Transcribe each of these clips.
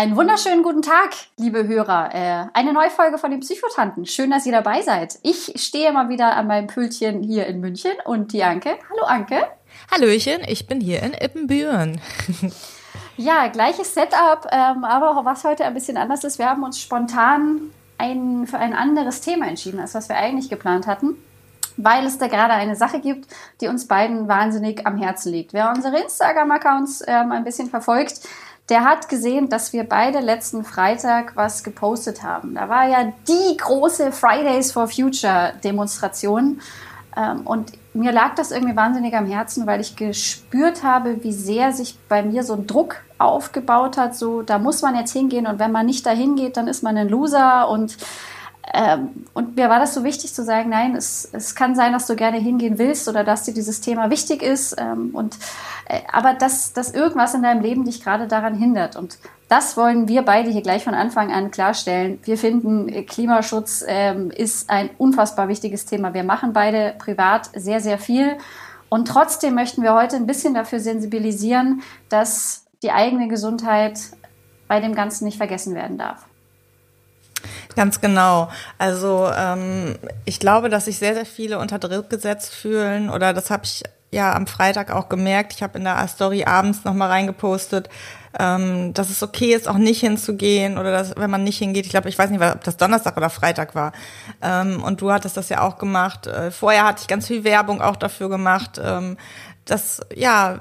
Einen wunderschönen guten Tag, liebe Hörer. Äh, eine neue Folge von den Psychotanten. Schön, dass ihr dabei seid. Ich stehe mal wieder an meinem Pültchen hier in München und die Anke. Hallo Anke. Hallöchen, ich bin hier in Ippenbüren. ja, gleiches Setup, ähm, aber was heute ein bisschen anders ist, wir haben uns spontan ein, für ein anderes Thema entschieden, als was wir eigentlich geplant hatten weil es da gerade eine Sache gibt, die uns beiden wahnsinnig am Herzen liegt. Wer unsere Instagram-Accounts ähm, ein bisschen verfolgt, der hat gesehen, dass wir beide letzten Freitag was gepostet haben. Da war ja die große Fridays for Future Demonstration. Ähm, und mir lag das irgendwie wahnsinnig am Herzen, weil ich gespürt habe, wie sehr sich bei mir so ein Druck aufgebaut hat. So, da muss man jetzt hingehen und wenn man nicht dahin geht, dann ist man ein Loser und ähm, und mir war das so wichtig zu sagen, nein, es, es kann sein, dass du gerne hingehen willst oder dass dir dieses Thema wichtig ist. Ähm, und, äh, aber dass, dass irgendwas in deinem Leben dich gerade daran hindert. Und das wollen wir beide hier gleich von Anfang an klarstellen. Wir finden, äh, Klimaschutz ähm, ist ein unfassbar wichtiges Thema. Wir machen beide privat sehr, sehr viel. Und trotzdem möchten wir heute ein bisschen dafür sensibilisieren, dass die eigene Gesundheit bei dem Ganzen nicht vergessen werden darf. Ganz genau. Also ähm, ich glaube, dass sich sehr, sehr viele unter Druck gesetzt fühlen oder das habe ich ja am Freitag auch gemerkt. Ich habe in der Story abends nochmal reingepostet, ähm, dass es okay ist, auch nicht hinzugehen oder dass, wenn man nicht hingeht. Ich glaube, ich weiß nicht, ob das Donnerstag oder Freitag war. Ähm, und du hattest das ja auch gemacht. Äh, vorher hatte ich ganz viel Werbung auch dafür gemacht, ähm, dass ja,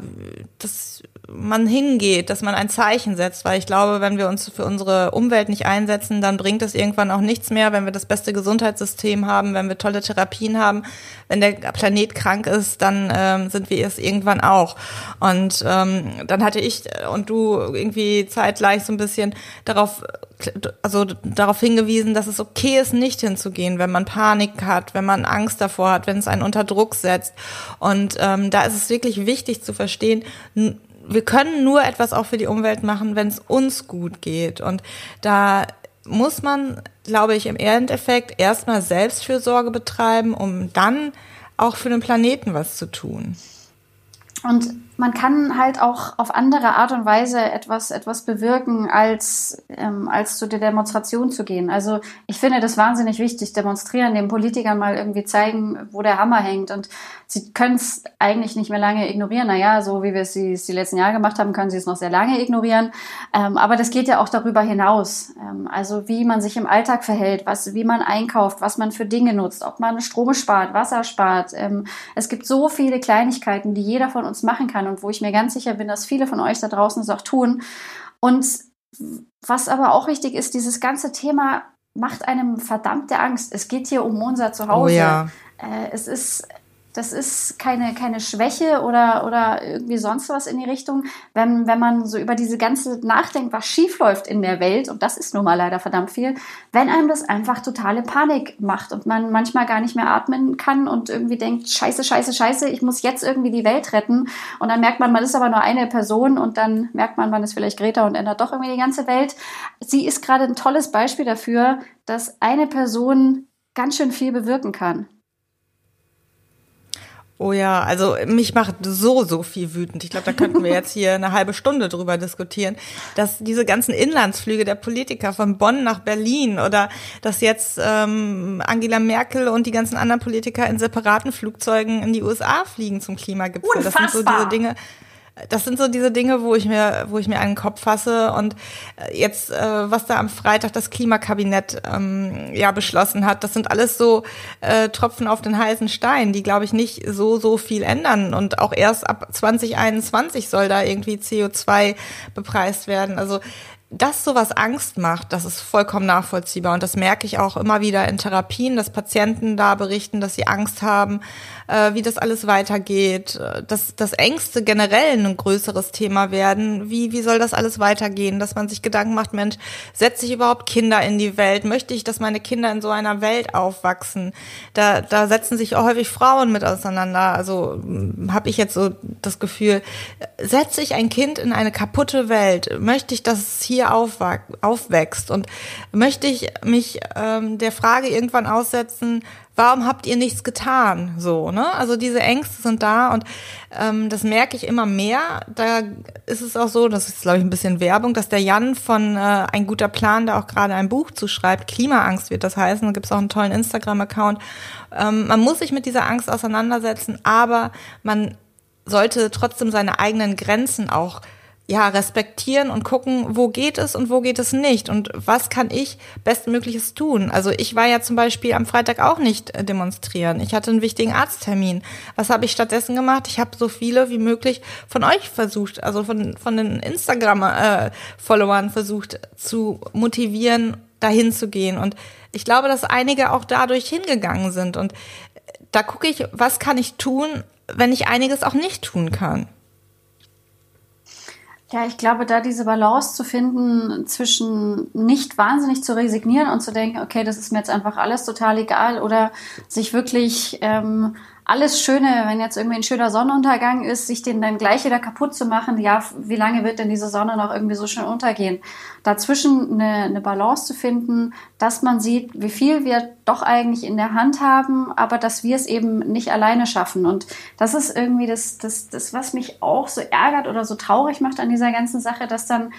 dass man hingeht, dass man ein Zeichen setzt, weil ich glaube, wenn wir uns für unsere Umwelt nicht einsetzen, dann bringt es irgendwann auch nichts mehr, wenn wir das beste Gesundheitssystem haben, wenn wir tolle Therapien haben, wenn der Planet krank ist, dann ähm, sind wir es irgendwann auch. Und ähm, dann hatte ich und du irgendwie zeitgleich so ein bisschen darauf, also darauf hingewiesen, dass es okay ist, nicht hinzugehen, wenn man Panik hat, wenn man Angst davor hat, wenn es einen unter Druck setzt. Und ähm, da ist es wirklich wichtig zu verstehen, wir können nur etwas auch für die Umwelt machen, wenn es uns gut geht. Und da muss man, glaube ich, im Endeffekt erstmal Selbstfürsorge betreiben, um dann auch für den Planeten was zu tun. Und man kann halt auch auf andere Art und Weise etwas, etwas bewirken, als, ähm, als zu der Demonstration zu gehen. Also ich finde das wahnsinnig wichtig, demonstrieren, den Politikern mal irgendwie zeigen, wo der Hammer hängt. Und sie können es eigentlich nicht mehr lange ignorieren. Naja, so wie wir es die, letzten Jahre gemacht haben, können sie es noch sehr lange ignorieren. Ähm, aber das geht ja auch darüber hinaus. Ähm, also wie man sich im Alltag verhält, was, wie man einkauft, was man für Dinge nutzt, ob man Strom spart, Wasser spart. Ähm, es gibt so viele Kleinigkeiten, die jeder von uns machen kann und wo ich mir ganz sicher bin, dass viele von euch da draußen es auch tun. Und was aber auch wichtig ist, dieses ganze Thema macht einem verdammte Angst. Es geht hier um unser Zuhause. Oh ja. Äh, es ist das ist keine, keine Schwäche oder, oder irgendwie sonst was in die Richtung. Wenn, wenn man so über diese ganze nachdenkt, was schief läuft in der Welt, und das ist nun mal leider verdammt viel, wenn einem das einfach totale Panik macht und man manchmal gar nicht mehr atmen kann und irgendwie denkt, scheiße, scheiße, scheiße, ich muss jetzt irgendwie die Welt retten. Und dann merkt man, man ist aber nur eine Person und dann merkt man, man ist vielleicht Greta und ändert doch irgendwie die ganze Welt. Sie ist gerade ein tolles Beispiel dafür, dass eine Person ganz schön viel bewirken kann. Oh ja, also mich macht so, so viel wütend. Ich glaube, da könnten wir jetzt hier eine halbe Stunde drüber diskutieren, dass diese ganzen Inlandsflüge der Politiker von Bonn nach Berlin oder dass jetzt ähm, Angela Merkel und die ganzen anderen Politiker in separaten Flugzeugen in die USA fliegen zum Klimagipfel. Unfassbar. Das sind so diese Dinge das sind so diese Dinge, wo ich mir, wo ich mir einen Kopf fasse. Und äh, jetzt, äh, was da am Freitag das Klimakabinett ähm, ja beschlossen hat, das sind alles so äh, Tropfen auf den heißen Stein, die, glaube ich, nicht so, so viel ändern. Und auch erst ab 2021 soll da irgendwie CO2 bepreist werden. Also dass sowas Angst macht, das ist vollkommen nachvollziehbar. Und das merke ich auch immer wieder in Therapien, dass Patienten da berichten, dass sie Angst haben, äh, wie das alles weitergeht, dass, dass Ängste generell ein größeres Thema werden. Wie, wie soll das alles weitergehen? Dass man sich Gedanken macht, Mensch, setze ich überhaupt Kinder in die Welt? Möchte ich, dass meine Kinder in so einer Welt aufwachsen? Da, da setzen sich auch häufig Frauen mit auseinander. Also hm, habe ich jetzt so das Gefühl, setze ich ein Kind in eine kaputte Welt? Möchte ich, dass es hier hier aufwächst und möchte ich mich ähm, der Frage irgendwann aussetzen, warum habt ihr nichts getan? So, ne? Also diese Ängste sind da und ähm, das merke ich immer mehr. Da ist es auch so, das ist, glaube ich, ein bisschen Werbung, dass der Jan von äh, Ein guter Plan, da auch gerade ein Buch zuschreibt, Klimaangst wird das heißen, da gibt es auch einen tollen Instagram-Account. Ähm, man muss sich mit dieser Angst auseinandersetzen, aber man sollte trotzdem seine eigenen Grenzen auch ja, respektieren und gucken, wo geht es und wo geht es nicht und was kann ich Bestmögliches tun. Also ich war ja zum Beispiel am Freitag auch nicht äh, demonstrieren. Ich hatte einen wichtigen Arzttermin. Was habe ich stattdessen gemacht? Ich habe so viele wie möglich von euch versucht, also von, von den Instagram-Followern äh, versucht zu motivieren, dahin zu gehen. Und ich glaube, dass einige auch dadurch hingegangen sind. Und da gucke ich, was kann ich tun, wenn ich einiges auch nicht tun kann. Ja, ich glaube, da diese Balance zu finden zwischen nicht wahnsinnig zu resignieren und zu denken, okay, das ist mir jetzt einfach alles total egal oder sich wirklich ähm, alles Schöne, wenn jetzt irgendwie ein schöner Sonnenuntergang ist, sich den dann gleich wieder kaputt zu machen, ja, wie lange wird denn diese Sonne noch irgendwie so schön untergehen? Dazwischen eine, eine Balance zu finden, dass man sieht, wie viel wir doch eigentlich in der Hand haben, aber dass wir es eben nicht alleine schaffen. Und das ist irgendwie das, das, das, was mich auch so ärgert oder so traurig macht an dieser ganzen Sache, dass dann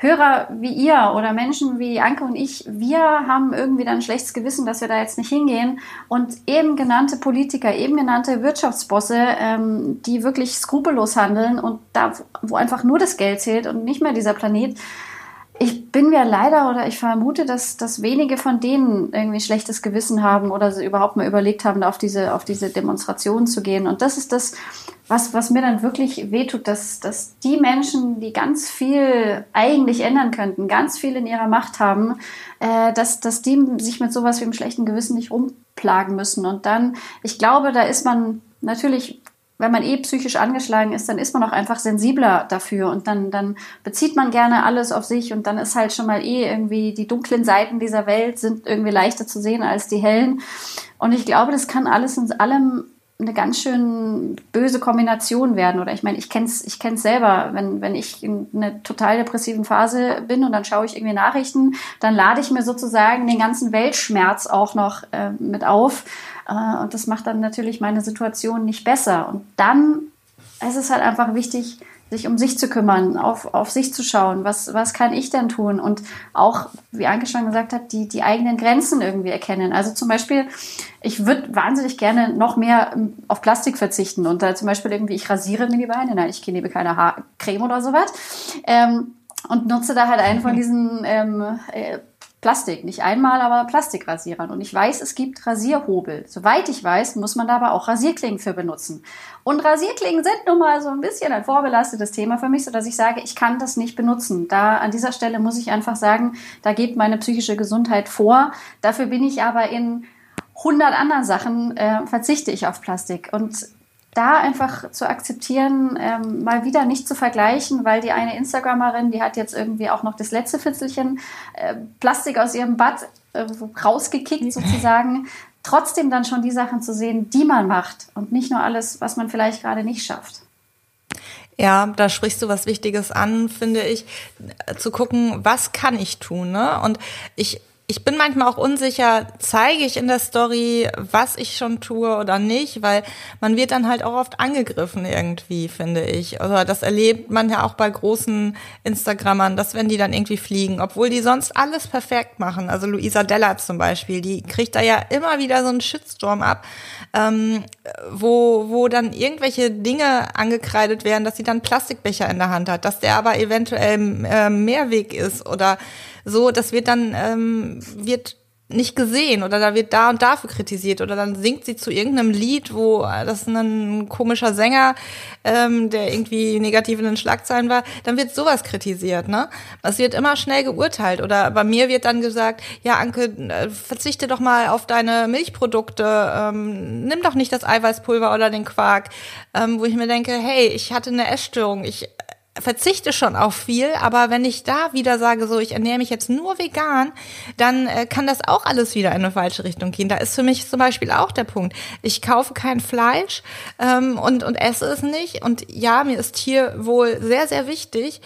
Hörer wie ihr oder Menschen wie Anke und ich, wir haben irgendwie dann ein schlechtes Gewissen, dass wir da jetzt nicht hingehen. Und eben genannte Politiker, eben genannte Wirtschaftsbosse, ähm, die wirklich skrupellos handeln und da, wo einfach nur das Geld zählt und nicht mehr dieser Planet, ich bin mir leider oder ich vermute, dass, dass wenige von denen irgendwie schlechtes Gewissen haben oder sie überhaupt mal überlegt haben, auf diese, auf diese Demonstration zu gehen. Und das ist das, was, was mir dann wirklich wehtut, dass, dass die Menschen, die ganz viel eigentlich ändern könnten, ganz viel in ihrer Macht haben, äh, dass, dass die sich mit sowas wie einem schlechten Gewissen nicht rumplagen müssen. Und dann, ich glaube, da ist man natürlich wenn man eh psychisch angeschlagen ist, dann ist man auch einfach sensibler dafür und dann, dann bezieht man gerne alles auf sich und dann ist halt schon mal eh irgendwie die dunklen Seiten dieser Welt sind irgendwie leichter zu sehen als die hellen. Und ich glaube, das kann alles in allem eine ganz schön böse Kombination werden. Oder ich meine, ich kenn's, ich kenn's selber, wenn, wenn ich in einer total depressiven Phase bin und dann schaue ich irgendwie Nachrichten, dann lade ich mir sozusagen den ganzen Weltschmerz auch noch äh, mit auf. Äh, und das macht dann natürlich meine Situation nicht besser. Und dann ist es halt einfach wichtig, sich um sich zu kümmern, auf, auf sich zu schauen, was, was kann ich denn tun? Und auch, wie Anke schon gesagt hat, die, die eigenen Grenzen irgendwie erkennen. Also zum Beispiel, ich würde wahnsinnig gerne noch mehr ähm, auf Plastik verzichten und da zum Beispiel irgendwie, ich rasiere mir die Beine, nein, ich nehme keine Haarcreme oder sowas. Ähm, und nutze da halt einen von diesen ähm, äh, Plastik, nicht einmal, aber Plastikrasierern. Und ich weiß, es gibt Rasierhobel. Soweit ich weiß, muss man da aber auch Rasierklingen für benutzen. Und Rasierklingen sind nun mal so ein bisschen ein vorbelastetes Thema für mich, sodass ich sage, ich kann das nicht benutzen. Da an dieser Stelle muss ich einfach sagen, da geht meine psychische Gesundheit vor. Dafür bin ich aber in 100 anderen Sachen äh, verzichte ich auf Plastik. Und da einfach zu akzeptieren, ähm, mal wieder nicht zu vergleichen, weil die eine Instagramerin, die hat jetzt irgendwie auch noch das letzte Fitzelchen äh, Plastik aus ihrem Bad äh, rausgekickt sozusagen. Trotzdem dann schon die Sachen zu sehen, die man macht und nicht nur alles, was man vielleicht gerade nicht schafft. Ja, da sprichst du was Wichtiges an, finde ich, zu gucken, was kann ich tun, ne? Und ich ich bin manchmal auch unsicher, zeige ich in der Story, was ich schon tue oder nicht, weil man wird dann halt auch oft angegriffen irgendwie, finde ich. Oder das erlebt man ja auch bei großen Instagrammern, dass wenn die dann irgendwie fliegen, obwohl die sonst alles perfekt machen. Also Luisa Della zum Beispiel, die kriegt da ja immer wieder so einen Shitstorm ab, ähm, wo, wo dann irgendwelche Dinge angekreidet werden, dass sie dann Plastikbecher in der Hand hat, dass der aber eventuell äh, Mehrweg ist oder so, das wird dann, ähm, wird nicht gesehen oder da wird da und dafür kritisiert oder dann singt sie zu irgendeinem Lied, wo das ein komischer Sänger, ähm, der irgendwie negativ in den Schlagzeilen war, dann wird sowas kritisiert, ne? Es wird immer schnell geurteilt oder bei mir wird dann gesagt, ja Anke, äh, verzichte doch mal auf deine Milchprodukte, ähm, nimm doch nicht das Eiweißpulver oder den Quark, ähm, wo ich mir denke, hey, ich hatte eine Essstörung, ich verzichte schon auf viel, aber wenn ich da wieder sage, so ich ernähre mich jetzt nur vegan, dann äh, kann das auch alles wieder in eine falsche Richtung gehen. Da ist für mich zum Beispiel auch der Punkt. Ich kaufe kein Fleisch ähm, und, und esse es nicht. Und ja, mir ist Tierwohl sehr, sehr wichtig.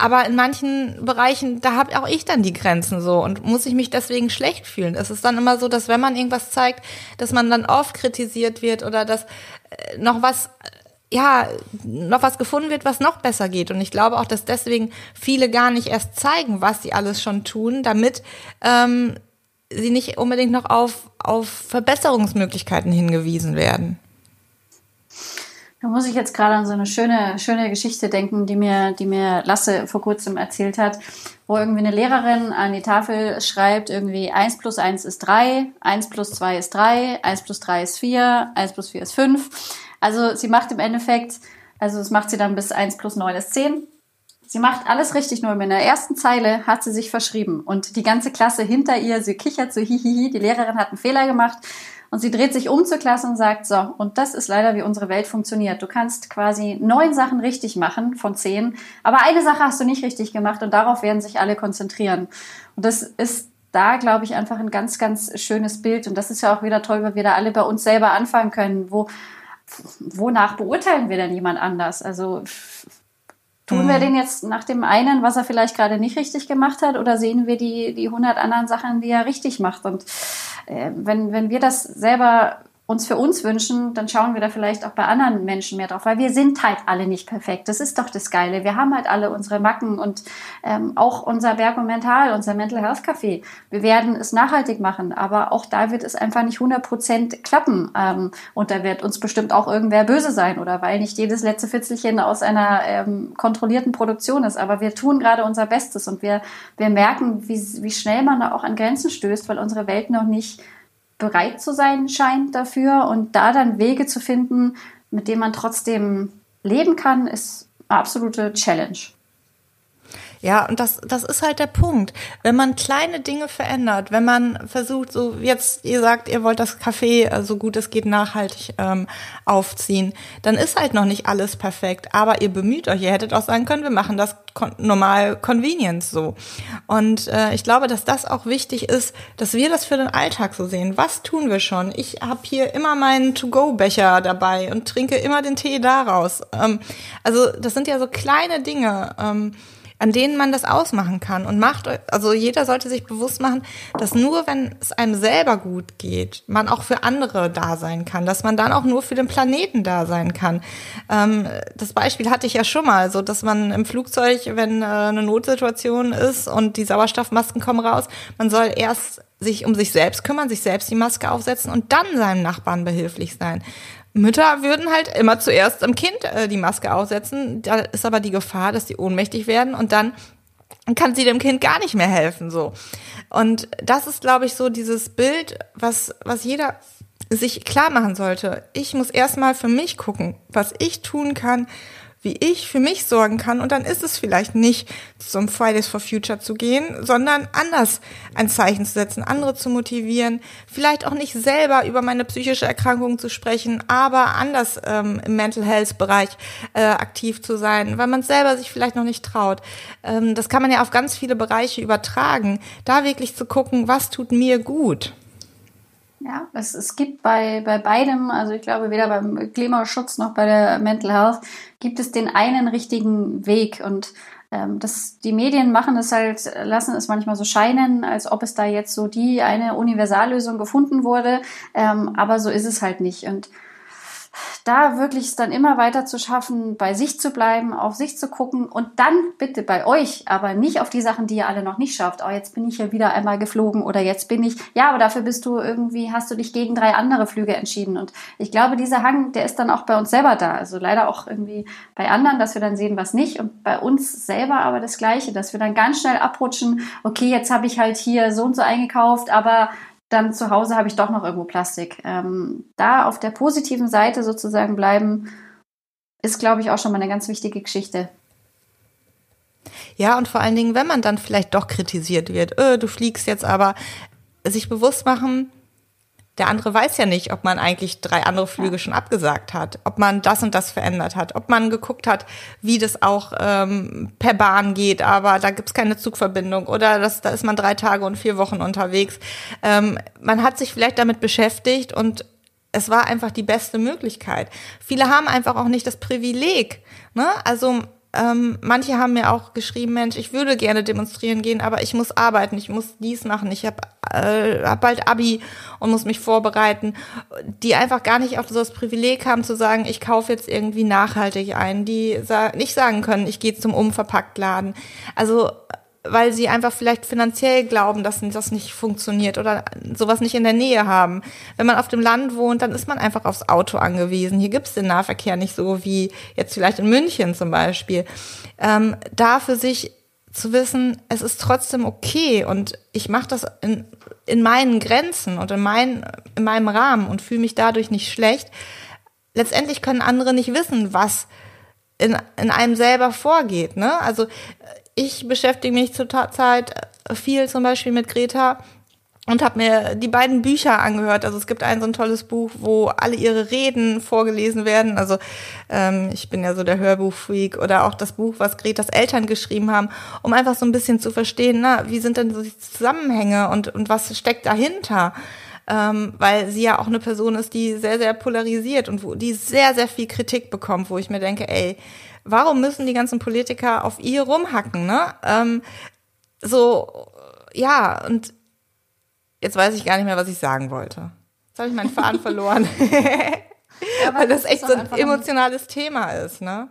Aber in manchen Bereichen, da habe auch ich dann die Grenzen so und muss ich mich deswegen schlecht fühlen. Es ist dann immer so, dass wenn man irgendwas zeigt, dass man dann oft kritisiert wird oder dass äh, noch was ja, noch was gefunden wird, was noch besser geht. Und ich glaube auch, dass deswegen viele gar nicht erst zeigen, was sie alles schon tun, damit ähm, sie nicht unbedingt noch auf, auf Verbesserungsmöglichkeiten hingewiesen werden. Da muss ich jetzt gerade an so eine schöne, schöne Geschichte denken, die mir, die mir Lasse vor kurzem erzählt hat, wo irgendwie eine Lehrerin an die Tafel schreibt, irgendwie 1 plus 1 ist 3, 1 plus 2 ist 3, 1 plus 3 ist 4, 1 plus 4 ist 5. Also sie macht im Endeffekt, also das macht sie dann bis 1 plus 9 ist 10. Sie macht alles richtig, nur in der ersten Zeile hat sie sich verschrieben. Und die ganze Klasse hinter ihr, sie kichert so hihihi, die Lehrerin hat einen Fehler gemacht. Und sie dreht sich um zur Klasse und sagt, so, und das ist leider, wie unsere Welt funktioniert. Du kannst quasi neun Sachen richtig machen von zehn, aber eine Sache hast du nicht richtig gemacht und darauf werden sich alle konzentrieren. Und das ist da, glaube ich, einfach ein ganz, ganz schönes Bild. Und das ist ja auch wieder toll, weil wir da alle bei uns selber anfangen können, wo wonach beurteilen wir denn jemand anders? Also tun wir mhm. den jetzt nach dem einen, was er vielleicht gerade nicht richtig gemacht hat, oder sehen wir die die hundert anderen Sachen, die er richtig macht? Und äh, wenn wenn wir das selber uns für uns wünschen, dann schauen wir da vielleicht auch bei anderen Menschen mehr drauf, weil wir sind halt alle nicht perfekt. Das ist doch das Geile. Wir haben halt alle unsere Macken und ähm, auch unser Berg und Mental, unser Mental Health Café. Wir werden es nachhaltig machen, aber auch da wird es einfach nicht 100 Prozent klappen. Ähm, und da wird uns bestimmt auch irgendwer böse sein oder weil nicht jedes letzte Fitzelchen aus einer ähm, kontrollierten Produktion ist. Aber wir tun gerade unser Bestes und wir, wir merken, wie, wie schnell man da auch an Grenzen stößt, weil unsere Welt noch nicht bereit zu sein scheint dafür und da dann Wege zu finden, mit denen man trotzdem leben kann, ist eine absolute Challenge. Ja, und das, das ist halt der Punkt. Wenn man kleine Dinge verändert, wenn man versucht, so jetzt, ihr sagt, ihr wollt das Café äh, so gut es geht nachhaltig ähm, aufziehen, dann ist halt noch nicht alles perfekt. Aber ihr bemüht euch, ihr hättet auch sagen können, wir machen das kon normal Convenience so. Und äh, ich glaube, dass das auch wichtig ist, dass wir das für den Alltag so sehen. Was tun wir schon? Ich habe hier immer meinen To-Go-Becher dabei und trinke immer den Tee daraus. Ähm, also das sind ja so kleine Dinge. Ähm, an denen man das ausmachen kann. Und macht, also jeder sollte sich bewusst machen, dass nur wenn es einem selber gut geht, man auch für andere da sein kann, dass man dann auch nur für den Planeten da sein kann. Ähm, das Beispiel hatte ich ja schon mal, so dass man im Flugzeug, wenn äh, eine Notsituation ist und die Sauerstoffmasken kommen raus, man soll erst sich um sich selbst kümmern, sich selbst die Maske aufsetzen und dann seinem Nachbarn behilflich sein. Mütter würden halt immer zuerst am Kind äh, die Maske aufsetzen. Da ist aber die Gefahr, dass die ohnmächtig werden und dann kann sie dem Kind gar nicht mehr helfen, so. Und das ist, glaube ich, so dieses Bild, was, was jeder sich klar machen sollte. Ich muss erstmal für mich gucken, was ich tun kann, wie ich für mich sorgen kann. Und dann ist es vielleicht nicht zum Fridays for Future zu gehen, sondern anders ein Zeichen zu setzen, andere zu motivieren, vielleicht auch nicht selber über meine psychische Erkrankung zu sprechen, aber anders ähm, im Mental Health Bereich äh, aktiv zu sein, weil man selber sich vielleicht noch nicht traut. Ähm, das kann man ja auf ganz viele Bereiche übertragen, da wirklich zu gucken, was tut mir gut. Ja, es, es gibt bei, bei beidem, also ich glaube weder beim Klimaschutz noch bei der Mental Health, gibt es den einen richtigen Weg. Und ähm, das, die Medien machen es halt, lassen es manchmal so scheinen, als ob es da jetzt so die eine Universallösung gefunden wurde, ähm, aber so ist es halt nicht. Und da wirklich es dann immer weiter zu schaffen, bei sich zu bleiben, auf sich zu gucken und dann bitte bei euch, aber nicht auf die Sachen, die ihr alle noch nicht schafft. Oh, jetzt bin ich ja wieder einmal geflogen oder jetzt bin ich, ja, aber dafür bist du irgendwie, hast du dich gegen drei andere Flüge entschieden. Und ich glaube, dieser Hang, der ist dann auch bei uns selber da. Also leider auch irgendwie bei anderen, dass wir dann sehen, was nicht. Und bei uns selber aber das Gleiche, dass wir dann ganz schnell abrutschen, okay, jetzt habe ich halt hier so und so eingekauft, aber dann zu Hause habe ich doch noch irgendwo Plastik. Ähm, da auf der positiven Seite sozusagen bleiben, ist, glaube ich, auch schon mal eine ganz wichtige Geschichte. Ja, und vor allen Dingen, wenn man dann vielleicht doch kritisiert wird, öh, du fliegst jetzt aber, sich bewusst machen, der andere weiß ja nicht, ob man eigentlich drei andere Flüge schon abgesagt hat, ob man das und das verändert hat, ob man geguckt hat, wie das auch ähm, per Bahn geht, aber da gibt's keine Zugverbindung oder das, da ist man drei Tage und vier Wochen unterwegs. Ähm, man hat sich vielleicht damit beschäftigt und es war einfach die beste Möglichkeit. Viele haben einfach auch nicht das Privileg. Ne? Also ähm, manche haben mir auch geschrieben, Mensch, ich würde gerne demonstrieren gehen, aber ich muss arbeiten, ich muss dies machen, ich habe äh, hab bald Abi und muss mich vorbereiten, die einfach gar nicht auf so das Privileg haben zu sagen, ich kaufe jetzt irgendwie nachhaltig ein, die sa nicht sagen können, ich gehe zum Umverpacktladen. Also weil sie einfach vielleicht finanziell glauben, dass das nicht funktioniert oder sowas nicht in der Nähe haben. Wenn man auf dem Land wohnt, dann ist man einfach aufs Auto angewiesen. Hier gibt es den Nahverkehr nicht so wie jetzt vielleicht in München zum Beispiel. Ähm, da für sich zu wissen, es ist trotzdem okay und ich mache das in, in meinen Grenzen und in, mein, in meinem Rahmen und fühle mich dadurch nicht schlecht. Letztendlich können andere nicht wissen, was in, in einem selber vorgeht. Ne? Also ich beschäftige mich zurzeit viel zum Beispiel mit Greta und habe mir die beiden Bücher angehört. Also es gibt ein so ein tolles Buch, wo alle ihre Reden vorgelesen werden. Also ähm, ich bin ja so der Hörbuchfreak oder auch das Buch, was Gretas Eltern geschrieben haben, um einfach so ein bisschen zu verstehen, na, wie sind denn so die Zusammenhänge und, und was steckt dahinter? Ähm, weil sie ja auch eine Person ist, die sehr, sehr polarisiert und wo die sehr, sehr viel Kritik bekommt, wo ich mir denke, ey, warum müssen die ganzen Politiker auf ihr rumhacken, ne? Ähm, so, ja, und jetzt weiß ich gar nicht mehr, was ich sagen wollte. Jetzt habe ich meinen Faden verloren. ja, weil das echt so ein emotionales Thema ist, ne?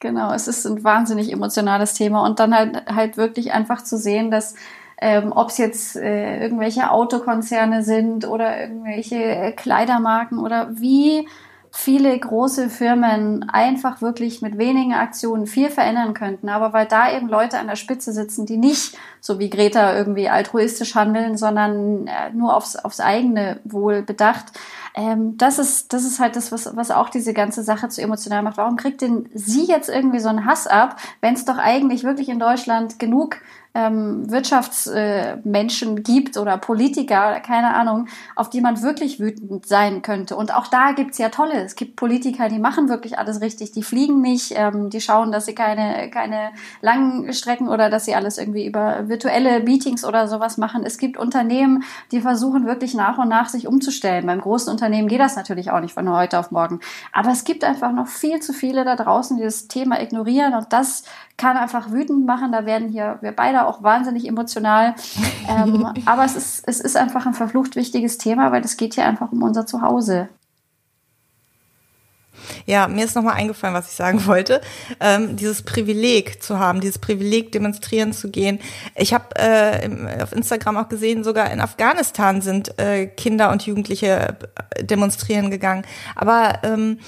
Genau, es ist ein wahnsinnig emotionales Thema und dann halt, halt wirklich einfach zu sehen, dass ähm, ob es jetzt äh, irgendwelche Autokonzerne sind oder irgendwelche äh, Kleidermarken oder wie viele große Firmen einfach wirklich mit wenigen Aktionen viel verändern könnten. Aber weil da eben Leute an der Spitze sitzen, die nicht so wie Greta irgendwie altruistisch handeln, sondern äh, nur aufs, aufs eigene Wohl bedacht, ähm, das ist, das ist halt das, was, was auch diese ganze Sache zu emotional macht. Warum kriegt denn sie jetzt irgendwie so einen Hass ab, wenn es doch eigentlich wirklich in Deutschland genug ähm, Wirtschaftsmenschen äh, gibt oder Politiker, keine Ahnung, auf die man wirklich wütend sein könnte. Und auch da gibt's ja tolle. Es gibt Politiker, die machen wirklich alles richtig. Die fliegen nicht, ähm, die schauen, dass sie keine, keine langen Strecken oder dass sie alles irgendwie über virtuelle Meetings oder sowas machen. Es gibt Unternehmen, die versuchen wirklich nach und nach sich umzustellen. Beim großen Unternehmen geht das natürlich auch nicht von heute auf morgen. Aber es gibt einfach noch viel zu viele da draußen, die das Thema ignorieren und das kann einfach wütend machen. Da werden hier wir beide auch wahnsinnig emotional. Ähm, aber es ist, es ist einfach ein verflucht wichtiges Thema, weil es geht hier einfach um unser Zuhause. Ja, mir ist nochmal eingefallen, was ich sagen wollte. Ähm, dieses Privileg zu haben, dieses Privileg demonstrieren zu gehen. Ich habe äh, auf Instagram auch gesehen, sogar in Afghanistan sind äh, Kinder und Jugendliche äh, demonstrieren gegangen. Aber ähm,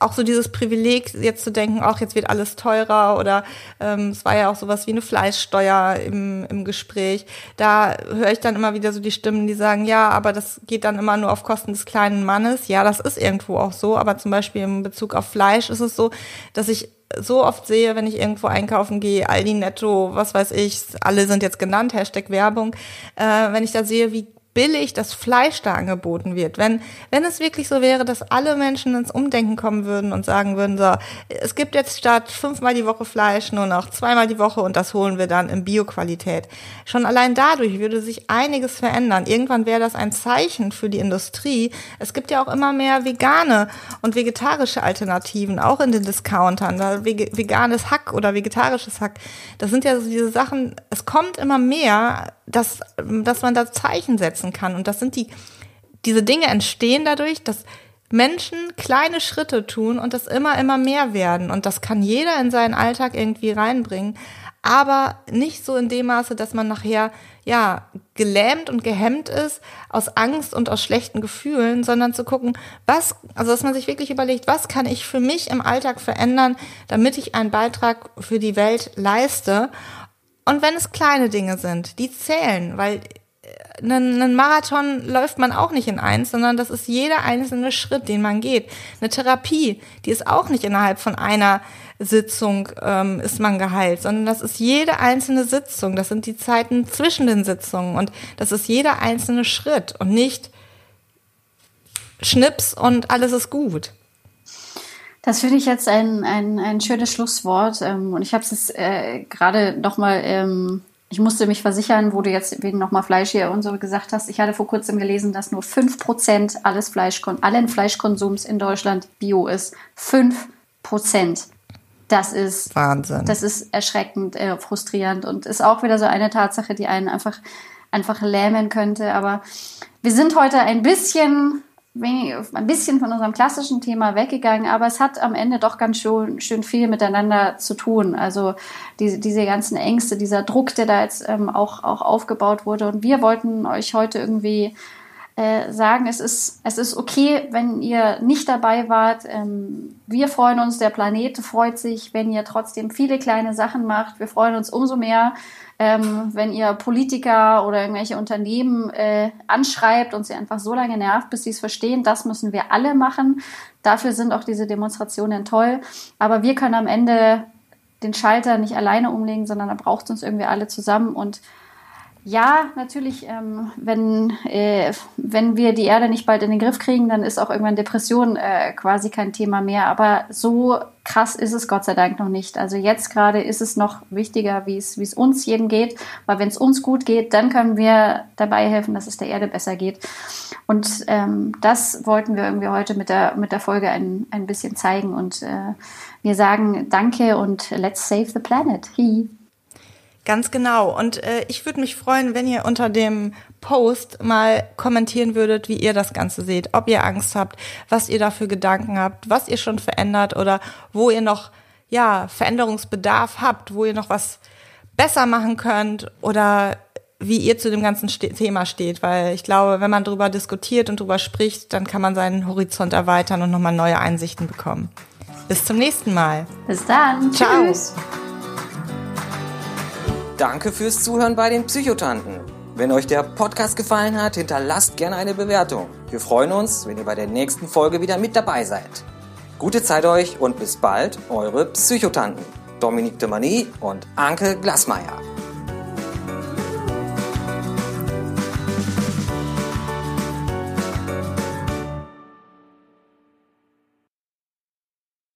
auch so dieses Privileg, jetzt zu denken, auch jetzt wird alles teurer oder ähm, es war ja auch sowas wie eine Fleischsteuer im, im Gespräch. Da höre ich dann immer wieder so die Stimmen, die sagen, ja, aber das geht dann immer nur auf Kosten des kleinen Mannes. Ja, das ist irgendwo auch so, aber zum Beispiel im Bezug auf Fleisch ist es so, dass ich so oft sehe, wenn ich irgendwo einkaufen gehe, Aldi Netto, was weiß ich, alle sind jetzt genannt, Hashtag Werbung, äh, wenn ich da sehe, wie billig das Fleisch da angeboten wird. Wenn, wenn es wirklich so wäre, dass alle Menschen ins Umdenken kommen würden und sagen würden, so, es gibt jetzt statt fünfmal die Woche Fleisch nur noch zweimal die Woche und das holen wir dann in Bioqualität. Schon allein dadurch würde sich einiges verändern. Irgendwann wäre das ein Zeichen für die Industrie. Es gibt ja auch immer mehr vegane und vegetarische Alternativen, auch in den Discountern. Da veganes Hack oder vegetarisches Hack. Das sind ja so diese Sachen, es kommt immer mehr, dass, dass man da Zeichen setzen kann. Und das sind die, diese Dinge entstehen dadurch, dass Menschen kleine Schritte tun und das immer, immer mehr werden. Und das kann jeder in seinen Alltag irgendwie reinbringen. Aber nicht so in dem Maße, dass man nachher, ja, gelähmt und gehemmt ist aus Angst und aus schlechten Gefühlen, sondern zu gucken, was, also dass man sich wirklich überlegt, was kann ich für mich im Alltag verändern, damit ich einen Beitrag für die Welt leiste. Und wenn es kleine Dinge sind, die zählen, weil einen, einen Marathon läuft man auch nicht in eins, sondern das ist jeder einzelne Schritt, den man geht. Eine Therapie, die ist auch nicht innerhalb von einer Sitzung ähm, ist man geheilt, sondern das ist jede einzelne Sitzung. Das sind die Zeiten zwischen den Sitzungen und das ist jeder einzelne Schritt und nicht Schnips und alles ist gut. Das finde ich jetzt ein, ein, ein schönes Schlusswort. Ähm, und ich habe es äh, gerade nochmal ähm, ich musste mich versichern, wo du jetzt wegen nochmal Fleisch hier und so gesagt hast. Ich hatte vor kurzem gelesen, dass nur 5% alles Fleisch, allen Fleischkonsums in Deutschland bio ist. 5%. Das ist Wahnsinn. Das ist erschreckend, äh, frustrierend und ist auch wieder so eine Tatsache, die einen einfach, einfach lähmen könnte. Aber wir sind heute ein bisschen ein bisschen von unserem klassischen Thema weggegangen, aber es hat am Ende doch ganz schön, schön viel miteinander zu tun. Also diese, diese ganzen Ängste, dieser Druck, der da jetzt ähm, auch, auch aufgebaut wurde. Und wir wollten euch heute irgendwie äh, sagen, es ist, es ist okay, wenn ihr nicht dabei wart. Ähm, wir freuen uns, der Planet freut sich, wenn ihr trotzdem viele kleine Sachen macht. Wir freuen uns umso mehr, ähm, wenn ihr Politiker oder irgendwelche Unternehmen äh, anschreibt und sie einfach so lange nervt, bis sie es verstehen. Das müssen wir alle machen. Dafür sind auch diese Demonstrationen toll. Aber wir können am Ende den Schalter nicht alleine umlegen, sondern da braucht es uns irgendwie alle zusammen und ja, natürlich, ähm, wenn, äh, wenn wir die Erde nicht bald in den Griff kriegen, dann ist auch irgendwann Depression äh, quasi kein Thema mehr. Aber so krass ist es Gott sei Dank noch nicht. Also jetzt gerade ist es noch wichtiger, wie es, uns jedem geht. Weil wenn es uns gut geht, dann können wir dabei helfen, dass es der Erde besser geht. Und ähm, das wollten wir irgendwie heute mit der, mit der Folge ein, ein bisschen zeigen. Und äh, wir sagen Danke und let's save the planet. Hi. Ganz genau. Und äh, ich würde mich freuen, wenn ihr unter dem Post mal kommentieren würdet, wie ihr das Ganze seht, ob ihr Angst habt, was ihr da für Gedanken habt, was ihr schon verändert oder wo ihr noch ja Veränderungsbedarf habt, wo ihr noch was besser machen könnt oder wie ihr zu dem ganzen Ste Thema steht, weil ich glaube, wenn man darüber diskutiert und darüber spricht, dann kann man seinen Horizont erweitern und nochmal neue Einsichten bekommen. Bis zum nächsten Mal. Bis dann. Ciao. Tschüss. Danke fürs Zuhören bei den Psychotanten. Wenn euch der Podcast gefallen hat, hinterlasst gerne eine Bewertung. Wir freuen uns, wenn ihr bei der nächsten Folge wieder mit dabei seid. Gute Zeit euch und bis bald, eure Psychotanten. Dominique de Mani und Anke Glasmeier.